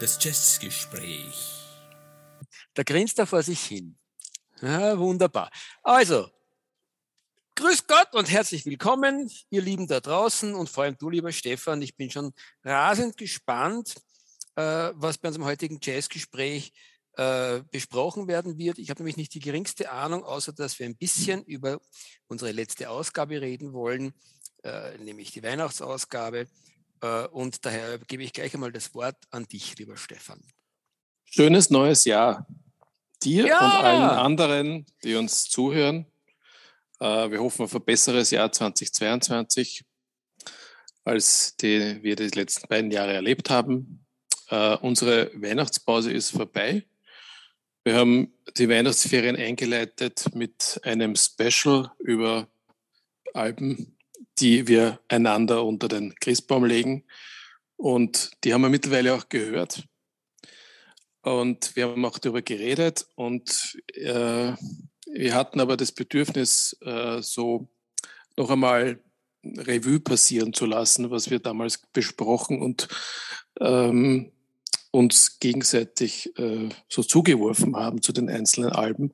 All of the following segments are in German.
Das Jazzgespräch. Da grinst er vor sich hin. Ja, wunderbar. Also, grüß Gott und herzlich willkommen, ihr Lieben da draußen und vor allem du, lieber Stefan. Ich bin schon rasend gespannt, äh, was bei unserem heutigen Jazzgespräch äh, besprochen werden wird. Ich habe nämlich nicht die geringste Ahnung, außer dass wir ein bisschen über unsere letzte Ausgabe reden wollen, äh, nämlich die Weihnachtsausgabe. Äh, und daher gebe ich gleich einmal das Wort an dich, lieber Stefan. Schönes neues Jahr dir ja. und allen anderen, die uns zuhören. Äh, wir hoffen auf ein besseres Jahr 2022, als die wir die letzten beiden Jahre erlebt haben. Uh, unsere Weihnachtspause ist vorbei. Wir haben die Weihnachtsferien eingeleitet mit einem Special über Alben, die wir einander unter den Christbaum legen. Und die haben wir mittlerweile auch gehört. Und wir haben auch darüber geredet. Und äh, wir hatten aber das Bedürfnis, äh, so noch einmal Revue passieren zu lassen, was wir damals besprochen und ähm, uns gegenseitig äh, so zugeworfen haben zu den einzelnen Alben.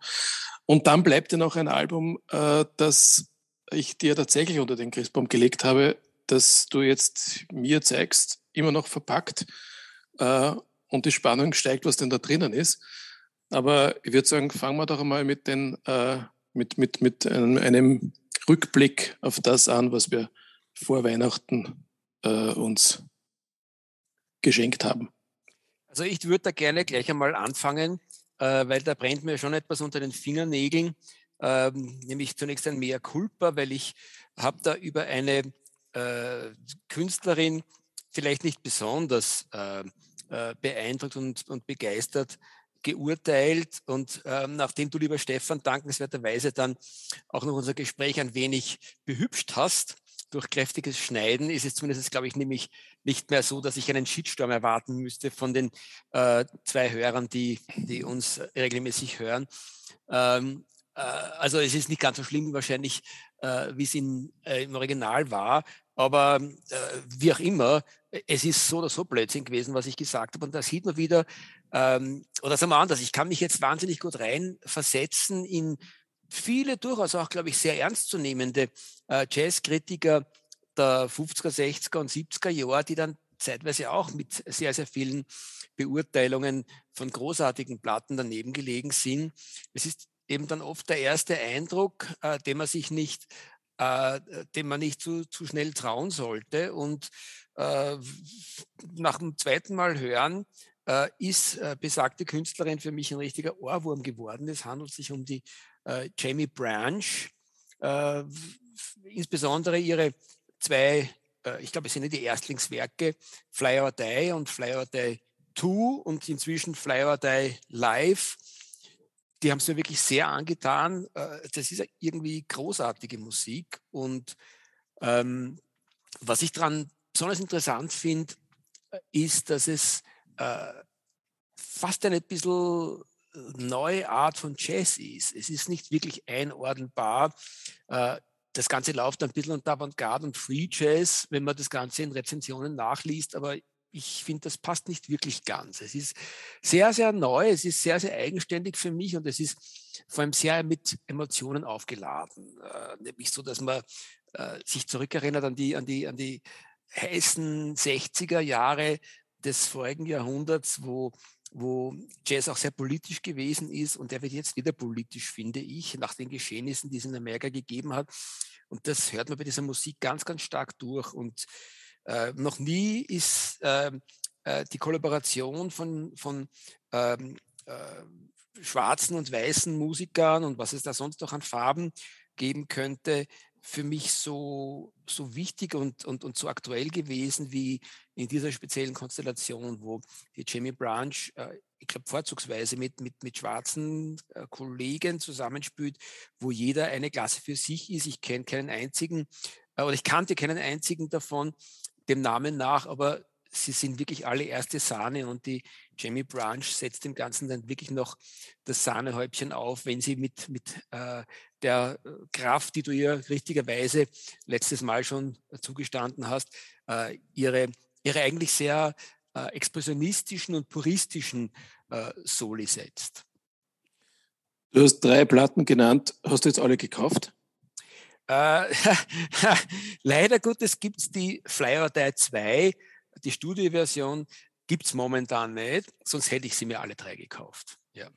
Und dann bleibt ja noch ein Album, äh, das ich dir tatsächlich unter den Christbaum gelegt habe, dass du jetzt mir zeigst, immer noch verpackt äh, und die Spannung steigt, was denn da drinnen ist. Aber ich würde sagen, fangen wir doch einmal mit, den, äh, mit, mit, mit einem, einem, Rückblick auf das an, was wir vor Weihnachten äh, uns geschenkt haben. Also ich würde da gerne gleich einmal anfangen, äh, weil da brennt mir schon etwas unter den Fingernägeln ähm, nämlich zunächst ein Mea culpa, weil ich habe da über eine äh, Künstlerin vielleicht nicht besonders äh, äh, beeindruckt und, und begeistert geurteilt. Und ähm, nachdem du, lieber Stefan, dankenswerterweise dann auch noch unser Gespräch ein wenig behübscht hast, durch kräftiges Schneiden ist es zumindest, glaube ich, nämlich nicht mehr so, dass ich einen Shitstorm erwarten müsste von den äh, zwei Hörern, die, die uns regelmäßig hören. Ähm, äh, also es ist nicht ganz so schlimm wahrscheinlich, äh, wie es in, äh, im Original war, aber wie auch immer, es ist so oder so Blödsinn gewesen, was ich gesagt habe. Und da sieht man wieder, ähm, oder sagen wir anders, ich kann mich jetzt wahnsinnig gut reinversetzen in viele durchaus auch, glaube ich, sehr ernstzunehmende Jazzkritiker der 50er, 60er und 70er Jahre, die dann zeitweise auch mit sehr, sehr vielen Beurteilungen von großartigen Platten daneben gelegen sind. Es ist eben dann oft der erste Eindruck, äh, den man sich nicht, äh, dem man nicht zu, zu schnell trauen sollte. Und äh, nach dem zweiten Mal hören äh, ist äh, besagte Künstlerin für mich ein richtiger Ohrwurm geworden. Es handelt sich um die äh, Jamie Branch, insbesondere ihre zwei, ich glaube, es sind die Erstlingswerke, Fly or Die und Fly or Die 2 und inzwischen Fly or Die Live die haben es mir wirklich sehr angetan. Äh, das ist irgendwie großartige Musik. Und ähm, was ich daran besonders interessant finde, äh, ist, dass es äh, fast eine bisschen neue Art von Jazz ist. Es ist nicht wirklich einordnbar. Äh, das Ganze läuft ein bisschen unter Avantgarde und Free Jazz, wenn man das Ganze in Rezensionen nachliest, aber ich finde, das passt nicht wirklich ganz. Es ist sehr, sehr neu, es ist sehr, sehr eigenständig für mich und es ist vor allem sehr mit Emotionen aufgeladen. Äh, nämlich so, dass man äh, sich zurückerinnert an die, an die, an die heißen 60er Jahre des vorigen Jahrhunderts, wo wo Jazz auch sehr politisch gewesen ist und der wird jetzt wieder politisch, finde ich, nach den Geschehnissen, die es in Amerika gegeben hat. Und das hört man bei dieser Musik ganz, ganz stark durch. Und äh, noch nie ist ähm, äh, die Kollaboration von, von ähm, äh, schwarzen und weißen Musikern und was es da sonst noch an Farben geben könnte, für mich so, so wichtig und, und, und so aktuell gewesen wie in dieser speziellen Konstellation, wo die Jamie Branch, äh, ich glaube, vorzugsweise mit, mit, mit schwarzen äh, Kollegen zusammenspielt, wo jeder eine Klasse für sich ist. Ich kenne keinen einzigen, äh, oder ich kannte keinen einzigen davon, dem Namen nach, aber sie sind wirklich alle erste Sahne und die Jamie Branch setzt dem Ganzen dann wirklich noch das Sahnehäubchen auf, wenn sie mit, mit äh, der Kraft, die du ihr richtigerweise letztes Mal schon zugestanden hast, äh, ihre, ihre eigentlich sehr äh, expressionistischen und puristischen äh, Soli setzt. Du hast drei Platten genannt. Hast du jetzt alle gekauft? Äh, leider Gottes gibt es die Flyer Die 2, die Studioversion gibt es momentan nicht, sonst hätte ich sie mir alle drei gekauft. Ja.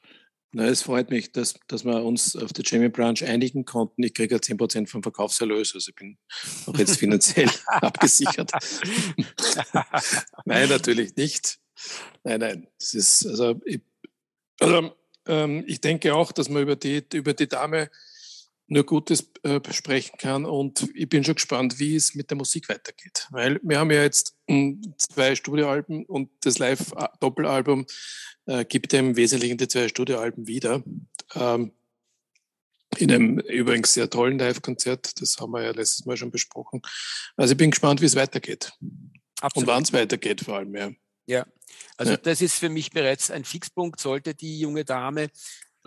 Na, es freut mich, dass, dass wir uns auf der Jamie Branch einigen konnten. Ich kriege ja 10% vom Verkaufserlös, also ich bin auch jetzt finanziell abgesichert. nein, natürlich nicht. Nein, nein. Das ist, also, ich, also ähm, ich denke auch, dass man über die, über die Dame nur Gutes äh, sprechen kann. Und ich bin schon gespannt, wie es mit der Musik weitergeht. Weil wir haben ja jetzt hm, zwei Studioalben und das Live-Doppelalbum äh, gibt im Wesentlichen die zwei Studioalben wieder. Ähm, in einem übrigens sehr tollen Live-Konzert. Das haben wir ja letztes Mal schon besprochen. Also ich bin gespannt, wie es weitergeht. Absolut. Und wann es weitergeht vor allem, ja. Ja, also ja. das ist für mich bereits ein Fixpunkt. Sollte die junge Dame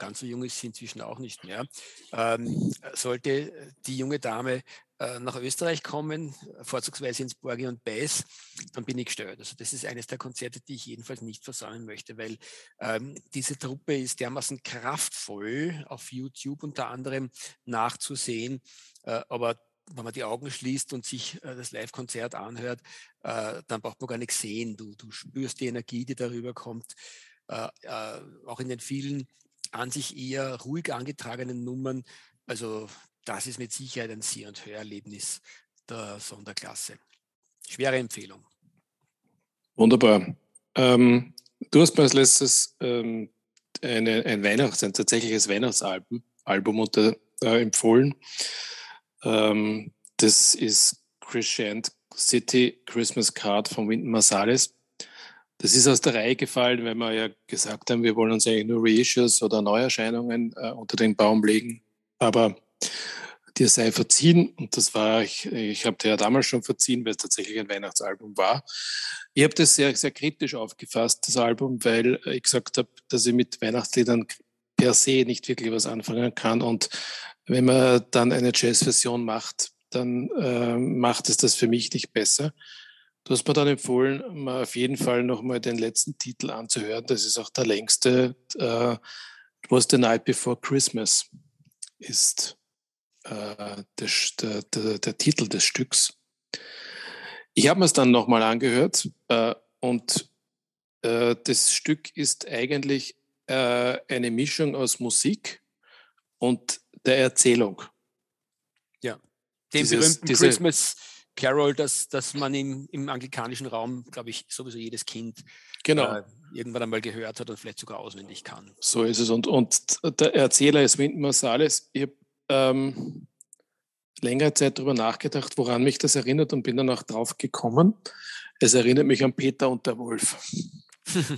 ganz so jung ist sie inzwischen auch nicht mehr, ähm, sollte die junge Dame äh, nach Österreich kommen, vorzugsweise ins Borgi und Bass, dann bin ich gestört. Also das ist eines der Konzerte, die ich jedenfalls nicht versäumen möchte, weil ähm, diese Truppe ist dermaßen kraftvoll auf YouTube unter anderem nachzusehen, äh, aber wenn man die Augen schließt und sich äh, das Live-Konzert anhört, äh, dann braucht man gar nichts sehen. Du, du spürst die Energie, die darüber kommt. Äh, äh, auch in den vielen an sich eher ruhig angetragenen Nummern. Also das ist mit Sicherheit ein Seh- und Hörerlebnis der Sonderklasse. Schwere Empfehlung. Wunderbar. Ähm, du hast mir als letztes ähm, eine, ein Weihnachts-, ein tatsächliches Weihnachtsalbum Album unter, äh, empfohlen. Ähm, das ist Crescent City Christmas Card von Wynton Marsalis. Das ist aus der Reihe gefallen, weil wir ja gesagt haben, wir wollen uns eigentlich nur Reissues oder Neuerscheinungen äh, unter den Baum legen. Aber dir sei verziehen, und das war, ich, ich habe dir ja damals schon verziehen, weil es tatsächlich ein Weihnachtsalbum war. Ich habe das sehr, sehr kritisch aufgefasst, das Album, weil ich gesagt habe, dass ich mit Weihnachtsliedern per se nicht wirklich was anfangen kann. Und wenn man dann eine Jazzversion macht, dann äh, macht es das für mich nicht besser. Du hast mir dann empfohlen, mal auf jeden Fall nochmal den letzten Titel anzuhören. Das ist auch der längste. Uh, It was the night before Christmas ist uh, der, der, der, Titel des Stücks. Ich habe mir es dann nochmal angehört uh, und das Stück ist eigentlich eine Mischung aus Musik und der Erzählung. Ja, den Dieses, berühmten diese, Christmas Carol, dass, dass man im, im anglikanischen Raum, glaube ich, sowieso jedes Kind genau. äh, irgendwann einmal gehört hat und vielleicht sogar auswendig kann. So ist es. Und, und der Erzähler ist Wynton Marsalis. Ich habe ähm, längere Zeit darüber nachgedacht, woran mich das erinnert und bin dann auch drauf gekommen. Es erinnert mich an Peter und der Wolf.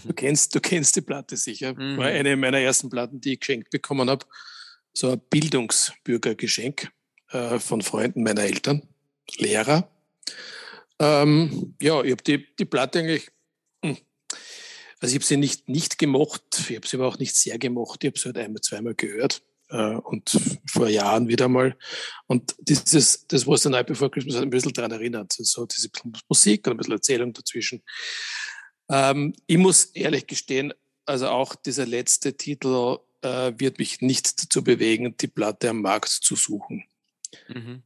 du, kennst, du kennst die Platte sicher. Mhm. War eine meiner ersten Platten, die ich geschenkt bekommen habe. So ein Bildungsbürgergeschenk äh, von Freunden meiner Eltern. Lehrer. Ähm, ja, ich habe die, die Platte eigentlich, hm, also ich habe sie nicht, nicht gemocht, ich habe sie aber auch nicht sehr gemocht, ich habe sie halt einmal, zweimal gehört äh, und vor Jahren wieder mal. Und dieses, das, was der Night Before Christmas hat ein bisschen daran erinnert, so diese Musik und ein bisschen Erzählung dazwischen. Ähm, ich muss ehrlich gestehen, also auch dieser letzte Titel äh, wird mich nicht dazu bewegen, die Platte am Markt zu suchen. Mhm.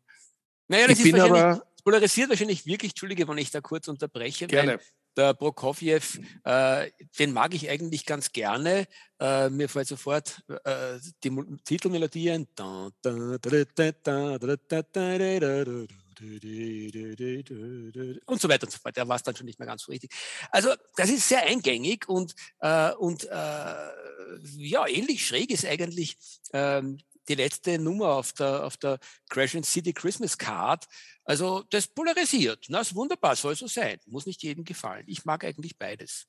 Naja, das ich ist bin aber polarisiert wahrscheinlich wirklich, Entschuldige, wenn ich da kurz unterbreche. Gerne. Der Prokofjew, äh, den mag ich eigentlich ganz gerne. Äh, mir fällt sofort äh, die Titelmelodie ein. Und so weiter und so fort. Der war es dann schon nicht mehr ganz so richtig. Also, das ist sehr eingängig und, äh, und äh, ja, ähnlich schräg ist eigentlich ähm, die letzte Nummer auf der, auf der Crescent City Christmas Card. Also das polarisiert. Na, ist wunderbar, soll so sein. Muss nicht jedem gefallen. Ich mag eigentlich beides.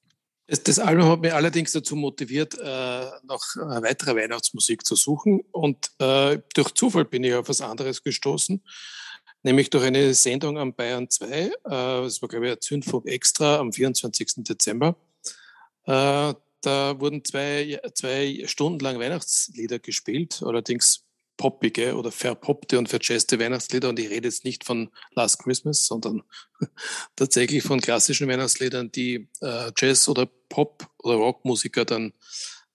Das, Album hat mich allerdings dazu motiviert, äh, noch äh, weitere Weihnachtsmusik zu suchen. Und äh, durch Zufall bin ich auf was anderes gestoßen. nämlich durch eine Sendung am Bayern 2. Äh, das war, glaube ich, ein Zündfunk extra am 24. Dezember. Da wurden zwei, zwei Stunden lang Weihnachtslieder gespielt, allerdings poppige oder verpoppte und verjazzte Weihnachtslieder. Und ich rede jetzt nicht von Last Christmas, sondern tatsächlich von klassischen Weihnachtsliedern, die äh, Jazz- oder Pop- oder Rockmusiker dann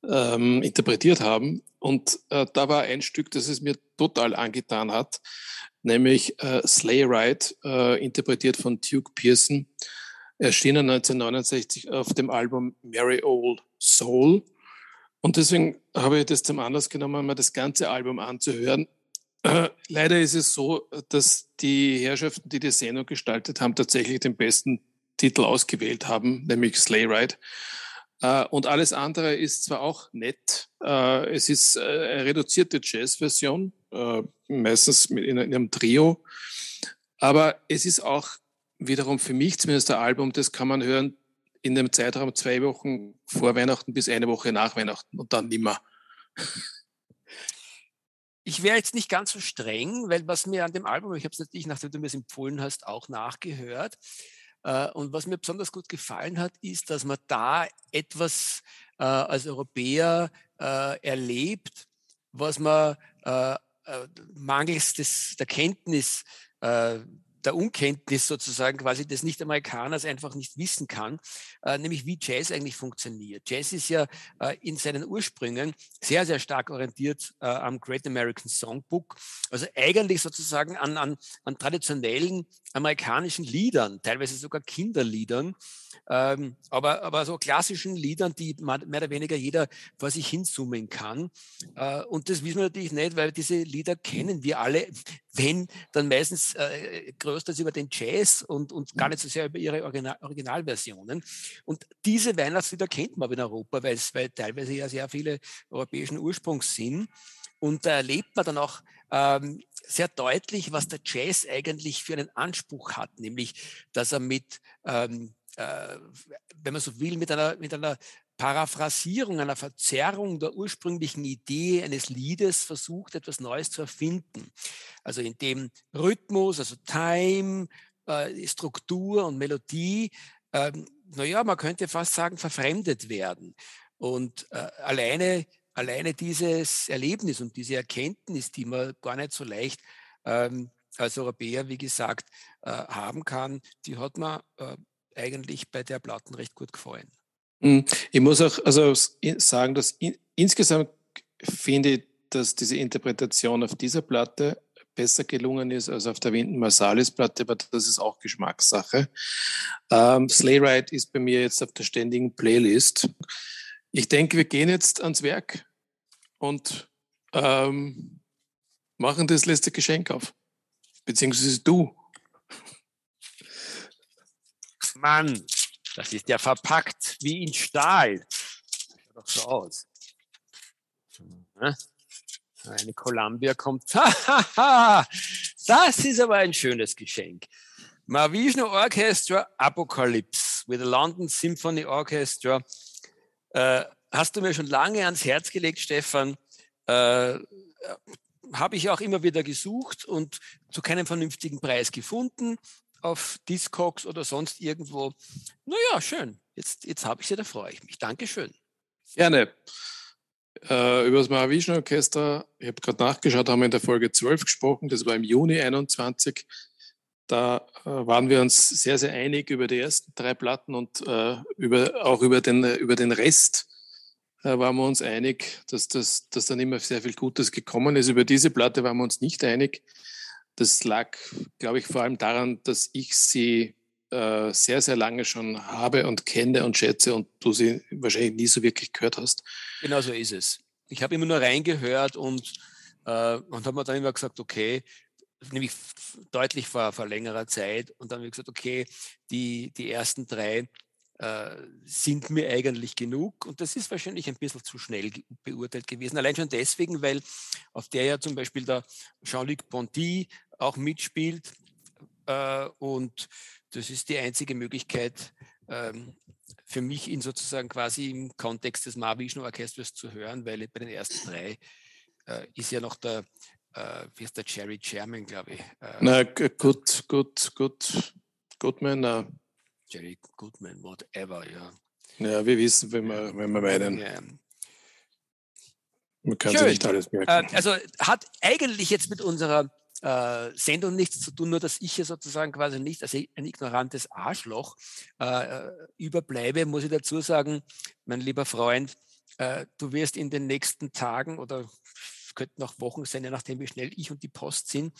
ähm, interpretiert haben. Und äh, da war ein Stück, das es mir total angetan hat, nämlich äh, Sleigh Ride, äh, interpretiert von Duke Pearson, erschienen 1969 auf dem Album Merry Old Soul. Und deswegen habe ich das zum Anlass genommen, mal das ganze Album anzuhören. Leider ist es so, dass die Herrschaften, die die Sendung gestaltet haben, tatsächlich den besten Titel ausgewählt haben, nämlich Sleigh Ride. Äh, und alles andere ist zwar auch nett, äh, es ist äh, eine reduzierte Jazz-Version, meistens in einem Trio, aber es ist auch wiederum für mich zumindest ein Album, das kann man hören in dem Zeitraum zwei Wochen vor Weihnachten bis eine Woche nach Weihnachten und dann nimmer. Ich wäre jetzt nicht ganz so streng, weil was mir an dem Album, ich habe es natürlich, nachdem du mir es empfohlen hast, auch nachgehört, äh, und was mir besonders gut gefallen hat, ist, dass man da etwas äh, als Europäer äh, erlebt, was man mangels des, der Kenntnis der Unkenntnis sozusagen quasi des Nicht-Amerikaners einfach nicht wissen kann, äh, nämlich wie Jazz eigentlich funktioniert. Jazz ist ja äh, in seinen Ursprüngen sehr, sehr stark orientiert äh, am Great American Songbook, also eigentlich sozusagen an, an, an traditionellen amerikanischen Liedern, teilweise sogar Kinderliedern, ähm, aber, aber so klassischen Liedern, die mehr oder weniger jeder vor sich hinsummen kann. Äh, und das wissen wir natürlich nicht, weil diese Lieder kennen wir alle, wenn dann meistens äh, größtenteils über den Jazz und, und gar nicht so sehr über ihre Original Originalversionen. Und diese Weihnachtslieder kennt man in Europa, weil es weil teilweise ja sehr viele europäischen Ursprungs sind. Und da erlebt man dann auch ähm, sehr deutlich, was der Jazz eigentlich für einen Anspruch hat, nämlich dass er mit ähm, äh, wenn man so will, mit einer, mit einer Paraphrasierung, einer Verzerrung der ursprünglichen Idee eines Liedes versucht, etwas Neues zu erfinden. Also in dem Rhythmus, also Time, äh, Struktur und Melodie, ähm, naja, man könnte fast sagen, verfremdet werden. Und äh, alleine, alleine dieses Erlebnis und diese Erkenntnis, die man gar nicht so leicht ähm, als Europäer, wie gesagt, äh, haben kann, die hat man äh, eigentlich bei der Platten recht gut gefallen. Hm, ich muss auch also sagen, dass in, insgesamt finde ich, dass diese Interpretation auf dieser Platte besser gelungen ist als auf der Winden Marsalis Platte, aber das ist auch Geschmackssache. Ähm, Sleigh Ride ist bei mir jetzt auf der ständigen Playlist. Ich denke, wir gehen jetzt ans Werk und ähm, machen das letzte Geschenk auf. Beziehungsweise du. Mann, das ist ja verpackt wie in Stahl. Schaut doch so aus. Eine Columbia kommt. das ist aber ein schönes Geschenk. Mahavishnu Orchestra Apocalypse with the London Symphony Orchestra. Äh, hast du mir schon lange ans Herz gelegt, Stefan. Äh, Habe ich auch immer wieder gesucht und zu keinem vernünftigen Preis gefunden auf Discogs oder sonst irgendwo. Naja, schön. Jetzt, jetzt habe ich sie, da freue ich mich. Dankeschön. Gerne. Äh, über das Mahavishnu Orchester, ich habe gerade nachgeschaut, haben wir in der Folge 12 gesprochen, das war im Juni 21. Da äh, waren wir uns sehr, sehr einig über die ersten drei Platten und äh, über, auch über den, über den Rest äh, waren wir uns einig, dass, das, dass dann immer sehr viel Gutes gekommen ist. Über diese Platte waren wir uns nicht einig. Das lag, glaube ich, vor allem daran, dass ich sie äh, sehr, sehr lange schon habe und kenne und schätze und du sie wahrscheinlich nie so wirklich gehört hast. Genau so ist es. Ich habe immer nur reingehört und, äh, und habe mir dann immer gesagt, okay, nämlich deutlich vor, vor längerer Zeit und dann habe ich gesagt, okay, die, die ersten drei äh, sind mir eigentlich genug. Und das ist wahrscheinlich ein bisschen zu schnell beurteilt gewesen. Allein schon deswegen, weil auf der ja zum Beispiel der Jean-Luc Ponty auch mitspielt. Äh, und das ist die einzige Möglichkeit ähm, für mich, ihn sozusagen quasi im Kontext des Mahavishnu Orchesters zu hören, weil bei den ersten drei äh, ist ja noch der äh, wie ist der Jerry Chairman, glaube ich. Äh, na, gut, gut, gut, Goodman, na. Jerry Goodman, whatever, ja. Ja, wir wissen, wenn wir, wenn wir meinen. Ja. Man kann sich nicht alles merken. Äh, also hat eigentlich jetzt mit unserer äh, Sendung nichts zu tun, nur dass ich hier sozusagen quasi nicht als ein ignorantes Arschloch äh, äh, überbleibe, muss ich dazu sagen, mein lieber Freund, äh, du wirst in den nächsten Tagen oder könnten auch Wochen sein, je nachdem, wie schnell ich und die Post sind,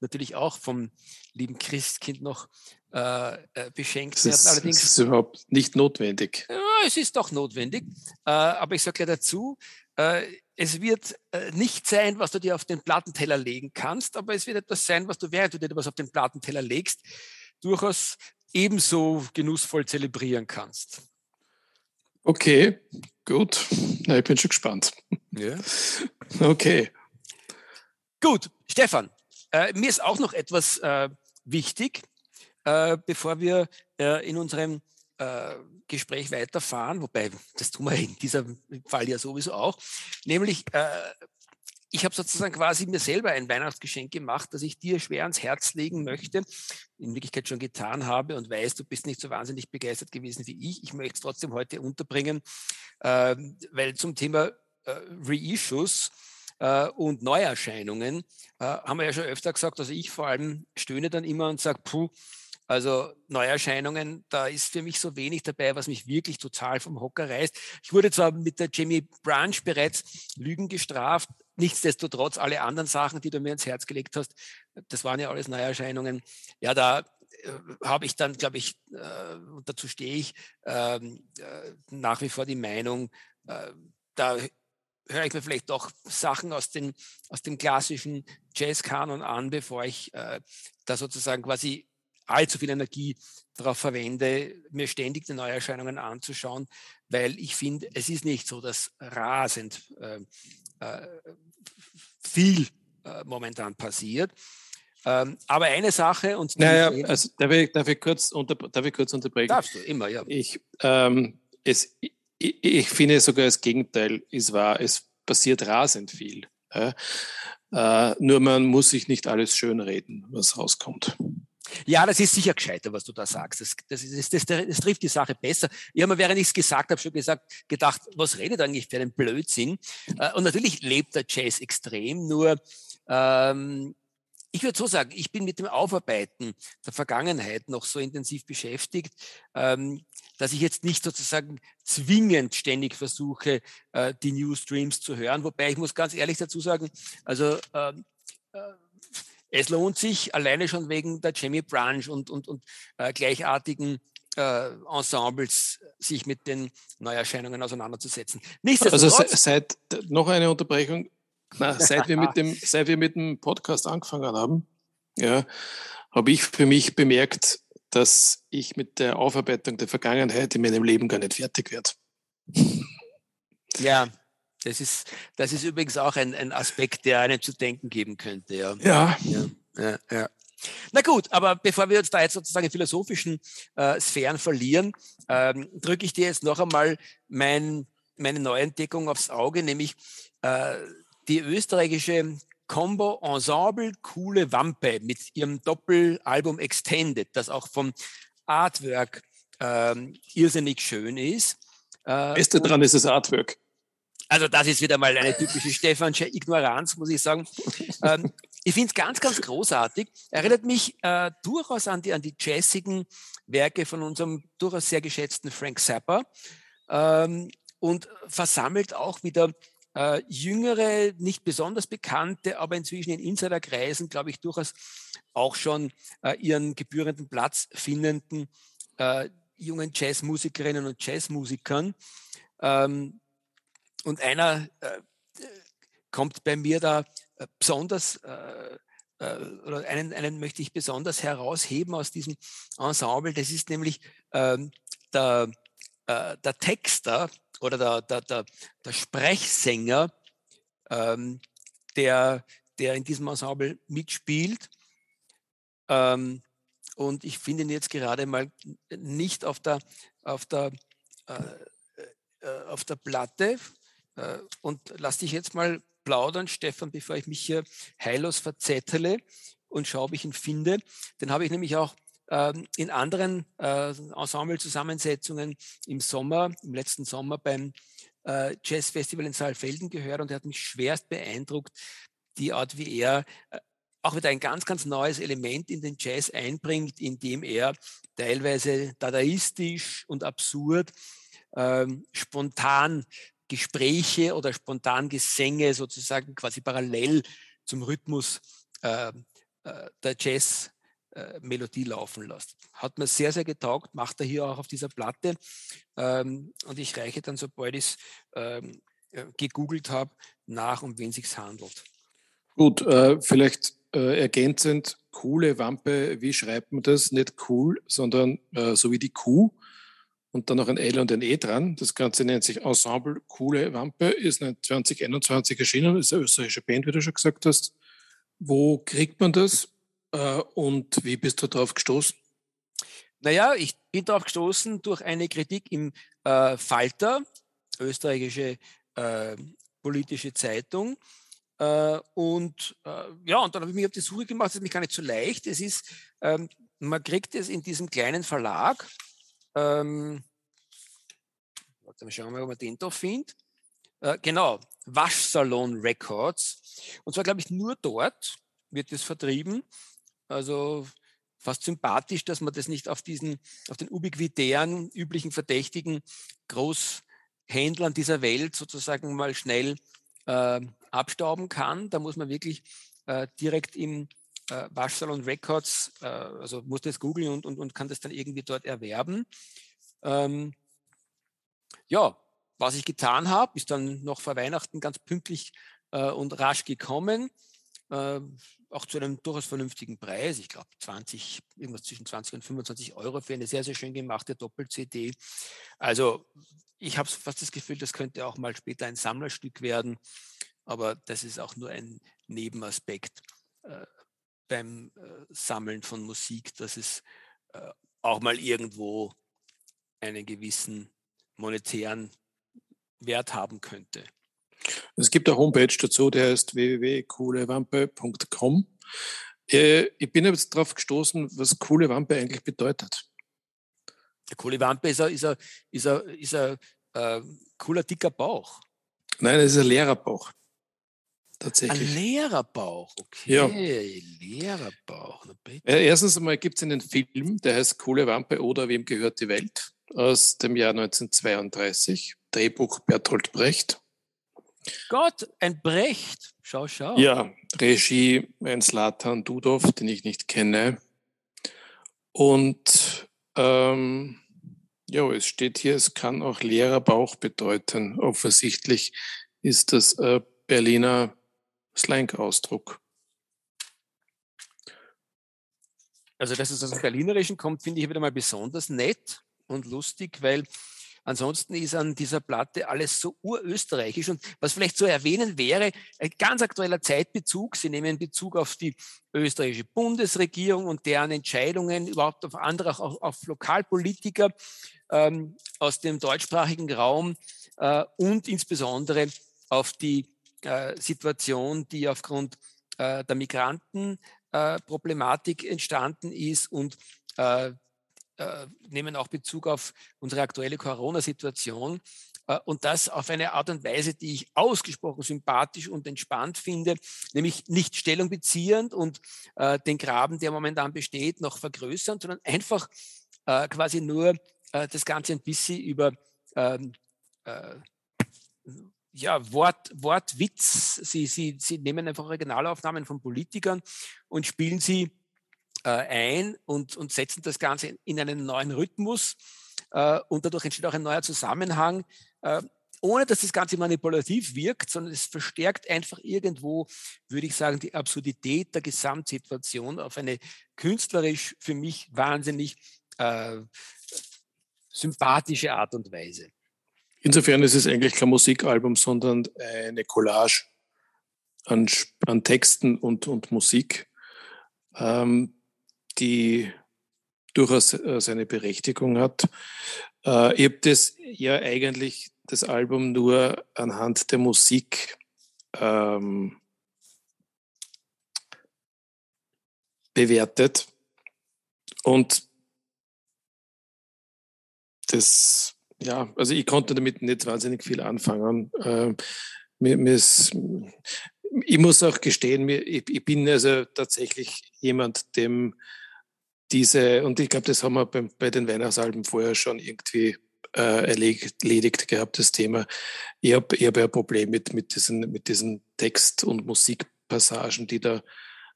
natürlich auch vom lieben Christkind noch äh, äh beschenkt das werden. Allerdings, das ist überhaupt nicht notwendig. Ja, es ist doch notwendig. Äh, aber ich sage ja dazu, äh, es wird äh, nicht sein, was du dir auf den Plattenteller legen kannst, aber es wird etwas sein, was du, während du dir etwas auf den Plattenteller legst, durchaus ebenso genussvoll zelebrieren kannst. Okay, gut. Na, ich bin schon gespannt. Ja. Okay. Gut, Stefan, äh, mir ist auch noch etwas äh, wichtig, äh, bevor wir äh, in unserem äh, Gespräch weiterfahren, wobei das tun wir in diesem Fall ja sowieso auch, nämlich äh, ich habe sozusagen quasi mir selber ein Weihnachtsgeschenk gemacht, das ich dir schwer ans Herz legen möchte, in Wirklichkeit schon getan habe und weiß, du bist nicht so wahnsinnig begeistert gewesen wie ich. Ich möchte es trotzdem heute unterbringen, äh, weil zum Thema Reissues äh, und Neuerscheinungen äh, haben wir ja schon öfter gesagt, also ich vor allem stöhne dann immer und sage, puh, also Neuerscheinungen, da ist für mich so wenig dabei, was mich wirklich total vom Hocker reißt. Ich wurde zwar mit der Jamie Branch bereits Lügen gestraft, nichtsdestotrotz alle anderen Sachen, die du mir ins Herz gelegt hast, das waren ja alles Neuerscheinungen. Ja, da äh, habe ich dann, glaube ich, äh, dazu stehe ich, ähm, äh, nach wie vor die Meinung, äh, da höre ich mir vielleicht doch Sachen aus, den, aus dem klassischen Jazz-Kanon an, bevor ich äh, da sozusagen quasi allzu viel Energie darauf verwende, mir ständig die Neuerscheinungen anzuschauen, weil ich finde, es ist nicht so, dass rasend äh, äh, viel äh, momentan passiert. Ähm, aber eine Sache und naja, also darf ich, darf, ich kurz unter, darf ich kurz unterbrechen? Darfst du, immer, ja. Ich, ähm, es, ich, ich, finde sogar das Gegenteil ist wahr. Es passiert rasend viel. Ja? Äh, nur man muss sich nicht alles schönreden, was rauskommt. Ja, das ist sicher gescheiter, was du da sagst. Das, das, ist, das, das trifft die Sache besser. Ich habe mir, während ich es gesagt habe, schon gesagt, gedacht, was redet eigentlich für einen Blödsinn? Äh, und natürlich lebt der Jazz extrem, nur ähm, ich würde so sagen, ich bin mit dem Aufarbeiten der Vergangenheit noch so intensiv beschäftigt, ähm, dass ich jetzt nicht sozusagen zwingend ständig versuche, äh, die Newsstreams zu hören. Wobei ich muss ganz ehrlich dazu sagen, also ähm, äh, es lohnt sich alleine schon wegen der Jamie Branch und, und, und äh, gleichartigen äh, Ensembles sich mit den Neuerscheinungen auseinanderzusetzen. Also seit noch eine Unterbrechung, na, seit, wir mit dem, seit wir mit dem Podcast angefangen haben, ja, habe ich für mich bemerkt, dass ich mit der Aufarbeitung der Vergangenheit in meinem Leben gar nicht fertig werde. Ja, das ist, das ist übrigens auch ein, ein Aspekt, der einen zu denken geben könnte. Ja. Ja. ja, ja, ja. Na gut, aber bevor wir uns da jetzt sozusagen in philosophischen äh, Sphären verlieren, ähm, drücke ich dir jetzt noch einmal mein, meine Neuentdeckung aufs Auge, nämlich äh, die österreichische Combo Ensemble Coole Wampe mit ihrem Doppelalbum Extended, das auch vom Artwork ähm, irrsinnig schön ist. Äh, Beste dran ist das Artwork. Also das ist wieder mal eine typische Stefansche Ignoranz, muss ich sagen. ähm, ich finde es ganz, ganz großartig. Erinnert mich äh, durchaus an die, an die jazzigen Werke von unserem durchaus sehr geschätzten Frank Zappa ähm, und versammelt auch wieder äh, jüngere, nicht besonders bekannte, aber inzwischen in Insiderkreisen, glaube ich, durchaus auch schon äh, ihren gebührenden Platz findenden äh, jungen Jazzmusikerinnen und Jazzmusikern. Ähm, und einer äh, kommt bei mir da äh, besonders, äh, oder einen, einen möchte ich besonders herausheben aus diesem Ensemble. Das ist nämlich ähm, der, äh, der Texter oder der, der, der, der Sprechsänger, ähm, der, der in diesem Ensemble mitspielt. Ähm, und ich finde ihn jetzt gerade mal nicht auf der, auf der, äh, auf der Platte. Äh, und lass dich jetzt mal plaudern, Stefan, bevor ich mich hier heillos verzettele und schaue, ob ich ihn finde. Den habe ich nämlich auch in anderen äh, Ensemble-Zusammensetzungen im Sommer, im letzten Sommer beim äh, Jazzfestival in Saalfelden gehört und er hat mich schwerst beeindruckt, die Art, wie er äh, auch wieder ein ganz, ganz neues Element in den Jazz einbringt, indem er teilweise dadaistisch und absurd ähm, spontan Gespräche oder spontan Gesänge sozusagen quasi parallel zum Rhythmus äh, äh, der Jazz äh, Melodie laufen lässt. Hat mir sehr, sehr getaugt, macht er hier auch auf dieser Platte. Ähm, und ich reiche dann, sobald ich es ähm, äh, gegoogelt habe, nach, um wen sich handelt. Gut, äh, vielleicht äh, ergänzend, coole Wampe, wie schreibt man das? Nicht cool, sondern äh, so wie die Kuh und dann noch ein L und ein E dran. Das Ganze nennt sich Ensemble Coole Wampe, ist 2021 erschienen, ist eine österreichische Band, wie du schon gesagt hast. Wo kriegt man das und wie bist du darauf gestoßen? Naja, ich bin darauf gestoßen durch eine Kritik im äh, Falter, österreichische äh, politische Zeitung. Äh, und äh, ja, und dann habe ich mich auf die Suche gemacht, das ist mich gar nicht so leicht. Es ist, ähm, man kriegt es in diesem kleinen Verlag. Ähm, dann schauen wir mal, ob man den da findet. Äh, genau, Waschsalon Records. Und zwar, glaube ich, nur dort wird es vertrieben. Also fast sympathisch, dass man das nicht auf diesen, auf den ubiquitären, üblichen Verdächtigen Großhändlern dieser Welt sozusagen mal schnell äh, abstauben kann. Da muss man wirklich äh, direkt im äh, Waschsalon Records, äh, also muss das googeln und, und, und kann das dann irgendwie dort erwerben. Ähm, ja, was ich getan habe, ist dann noch vor Weihnachten ganz pünktlich äh, und rasch gekommen. Äh, auch zu einem durchaus vernünftigen Preis. Ich glaube 20, irgendwas zwischen 20 und 25 Euro für eine sehr, sehr schön gemachte Doppel-CD. Also ich habe fast das Gefühl, das könnte auch mal später ein Sammlerstück werden, aber das ist auch nur ein Nebenaspekt äh, beim äh, Sammeln von Musik, dass es äh, auch mal irgendwo einen gewissen monetären Wert haben könnte. Es gibt eine Homepage dazu, der heißt www.coolewampe.com. Äh, ich bin jetzt darauf gestoßen, was coole Wampe eigentlich bedeutet. Eine coole Wampe ist ein, ist ein, ist ein, ist ein äh, cooler, dicker Bauch. Nein, das ist ein leerer Bauch. Tatsächlich. Ein leerer Bauch, okay. Ja. Leerer Bauch. Äh, erstens einmal gibt es einen Film, der heißt Coole Wampe oder Wem gehört die Welt? aus dem Jahr 1932. Drehbuch Bertolt Brecht. Gott, ein Brecht. Schau, schau. Ja, Regie ein Slatan Dudov, den ich nicht kenne. Und ähm, ja, es steht hier, es kann auch leerer Bauch bedeuten. Offensichtlich ist das ein Berliner Slang-Ausdruck. Also, dass es aus dem Berlinerischen kommt, finde ich wieder mal besonders nett und lustig, weil Ansonsten ist an dieser Platte alles so urösterreichisch. Und was vielleicht zu erwähnen wäre, ein ganz aktueller Zeitbezug. Sie nehmen Bezug auf die österreichische Bundesregierung und deren Entscheidungen, überhaupt auf andere, auch auf Lokalpolitiker ähm, aus dem deutschsprachigen Raum äh, und insbesondere auf die äh, Situation, die aufgrund äh, der Migrantenproblematik entstanden ist und äh, nehmen auch Bezug auf unsere aktuelle Corona-Situation äh, und das auf eine Art und Weise, die ich ausgesprochen sympathisch und entspannt finde, nämlich nicht Stellung beziehend und äh, den Graben, der momentan besteht, noch vergrößern, sondern einfach äh, quasi nur das Ganze ein bisschen über ähm, äh, ja, Wort, Wortwitz. Sie, sie, sie nehmen einfach Originalaufnahmen von Politikern und spielen sie äh, ein und, und setzen das Ganze in einen neuen Rhythmus. Äh, und dadurch entsteht auch ein neuer Zusammenhang, äh, ohne dass das Ganze manipulativ wirkt, sondern es verstärkt einfach irgendwo, würde ich sagen, die Absurdität der Gesamtsituation auf eine künstlerisch für mich wahnsinnig äh, sympathische Art und Weise. Insofern ist es eigentlich kein Musikalbum, sondern eine Collage an, an Texten und, und Musik. Ähm, die durchaus äh, seine Berechtigung hat. Äh, ich habe das ja eigentlich, das Album nur anhand der Musik ähm, bewertet. Und das, ja, also ich konnte damit nicht wahnsinnig viel anfangen. Ähm, mir, mir ist, ich muss auch gestehen, mir, ich, ich, bin also tatsächlich jemand, dem diese, und ich glaube, das haben wir bei, bei den Weihnachtsalben vorher schon irgendwie äh, erledigt gehabt, das Thema. Ich habe hab ja ein Problem mit, mit, diesen, mit diesen Text- und Musikpassagen, die da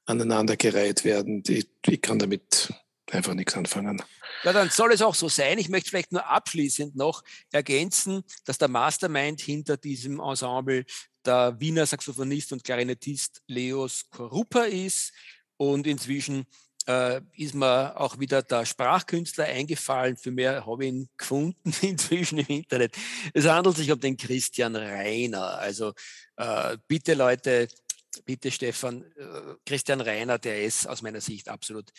aneinandergereiht werden. Ich, ich kann damit einfach nichts anfangen. Ja, dann soll es auch so sein. Ich möchte vielleicht nur abschließend noch ergänzen, dass der Mastermind hinter diesem Ensemble der Wiener Saxophonist und Klarinettist Leos Korupa ist und inzwischen äh, ist mir auch wieder der Sprachkünstler eingefallen. Für mehr habe ich ihn gefunden inzwischen im Internet. Es handelt sich um den Christian Reiner. Also äh, bitte Leute, bitte Stefan, äh, Christian Reiner, der ist aus meiner Sicht absolut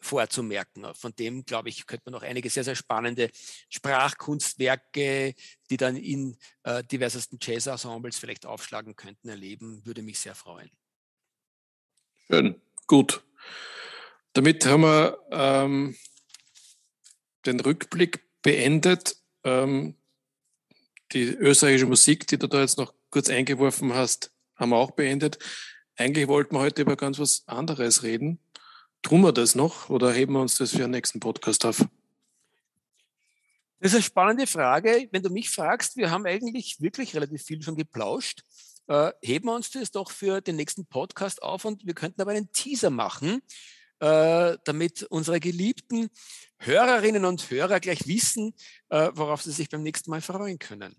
vorzumerken. Von dem, glaube ich, könnte man noch einige sehr, sehr spannende Sprachkunstwerke, die dann in äh, diversesten Jazz-Ensembles vielleicht aufschlagen könnten, erleben. Würde mich sehr freuen. Schön, gut. Damit haben wir ähm, den Rückblick beendet. Ähm, die österreichische Musik, die du da jetzt noch kurz eingeworfen hast, haben wir auch beendet. Eigentlich wollten wir heute über ganz was anderes reden. Tun wir das noch oder heben wir uns das für den nächsten Podcast auf? Das ist eine spannende Frage. Wenn du mich fragst, wir haben eigentlich wirklich relativ viel schon geplauscht. Äh, heben wir uns das doch für den nächsten Podcast auf und wir könnten aber einen Teaser machen äh, damit unsere geliebten Hörerinnen und Hörer gleich wissen, äh, worauf sie sich beim nächsten Mal freuen können.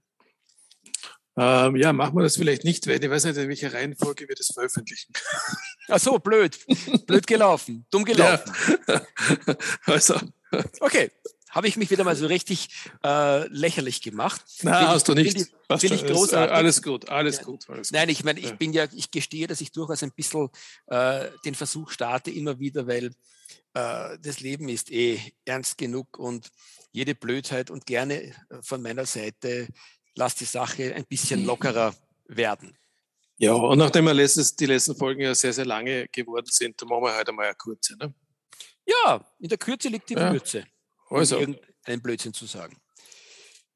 Ähm, ja, machen wir das vielleicht nicht, weil ich weiß nicht, in welcher Reihenfolge wir das veröffentlichen. Ach so, blöd. Blöd gelaufen. Dumm gelaufen. Ja. also. Okay, habe ich mich wieder mal so richtig äh, lächerlich gemacht. Na, find hast du nicht. Finde ich, find ich großartig. Alles gut, alles gut. Alles Nein, ich meine, ich ja. bin ja, ich gestehe, dass ich durchaus ein bisschen äh, den Versuch starte, immer wieder, weil äh, das Leben ist eh ernst genug und jede Blödheit und gerne äh, von meiner Seite lass die Sache ein bisschen lockerer werden. Ja, und nachdem wir letztes, die letzten Folgen ja sehr, sehr lange geworden sind, dann machen wir heute mal eine kurze. Ne? Ja, in der Kürze liegt die ja. Würze also. um irgendeinen Blödsinn zu sagen.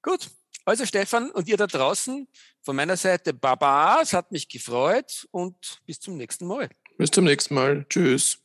Gut, also Stefan und ihr da draußen, von meiner Seite Baba, es hat mich gefreut und bis zum nächsten Mal. Bis zum nächsten Mal. Tschüss.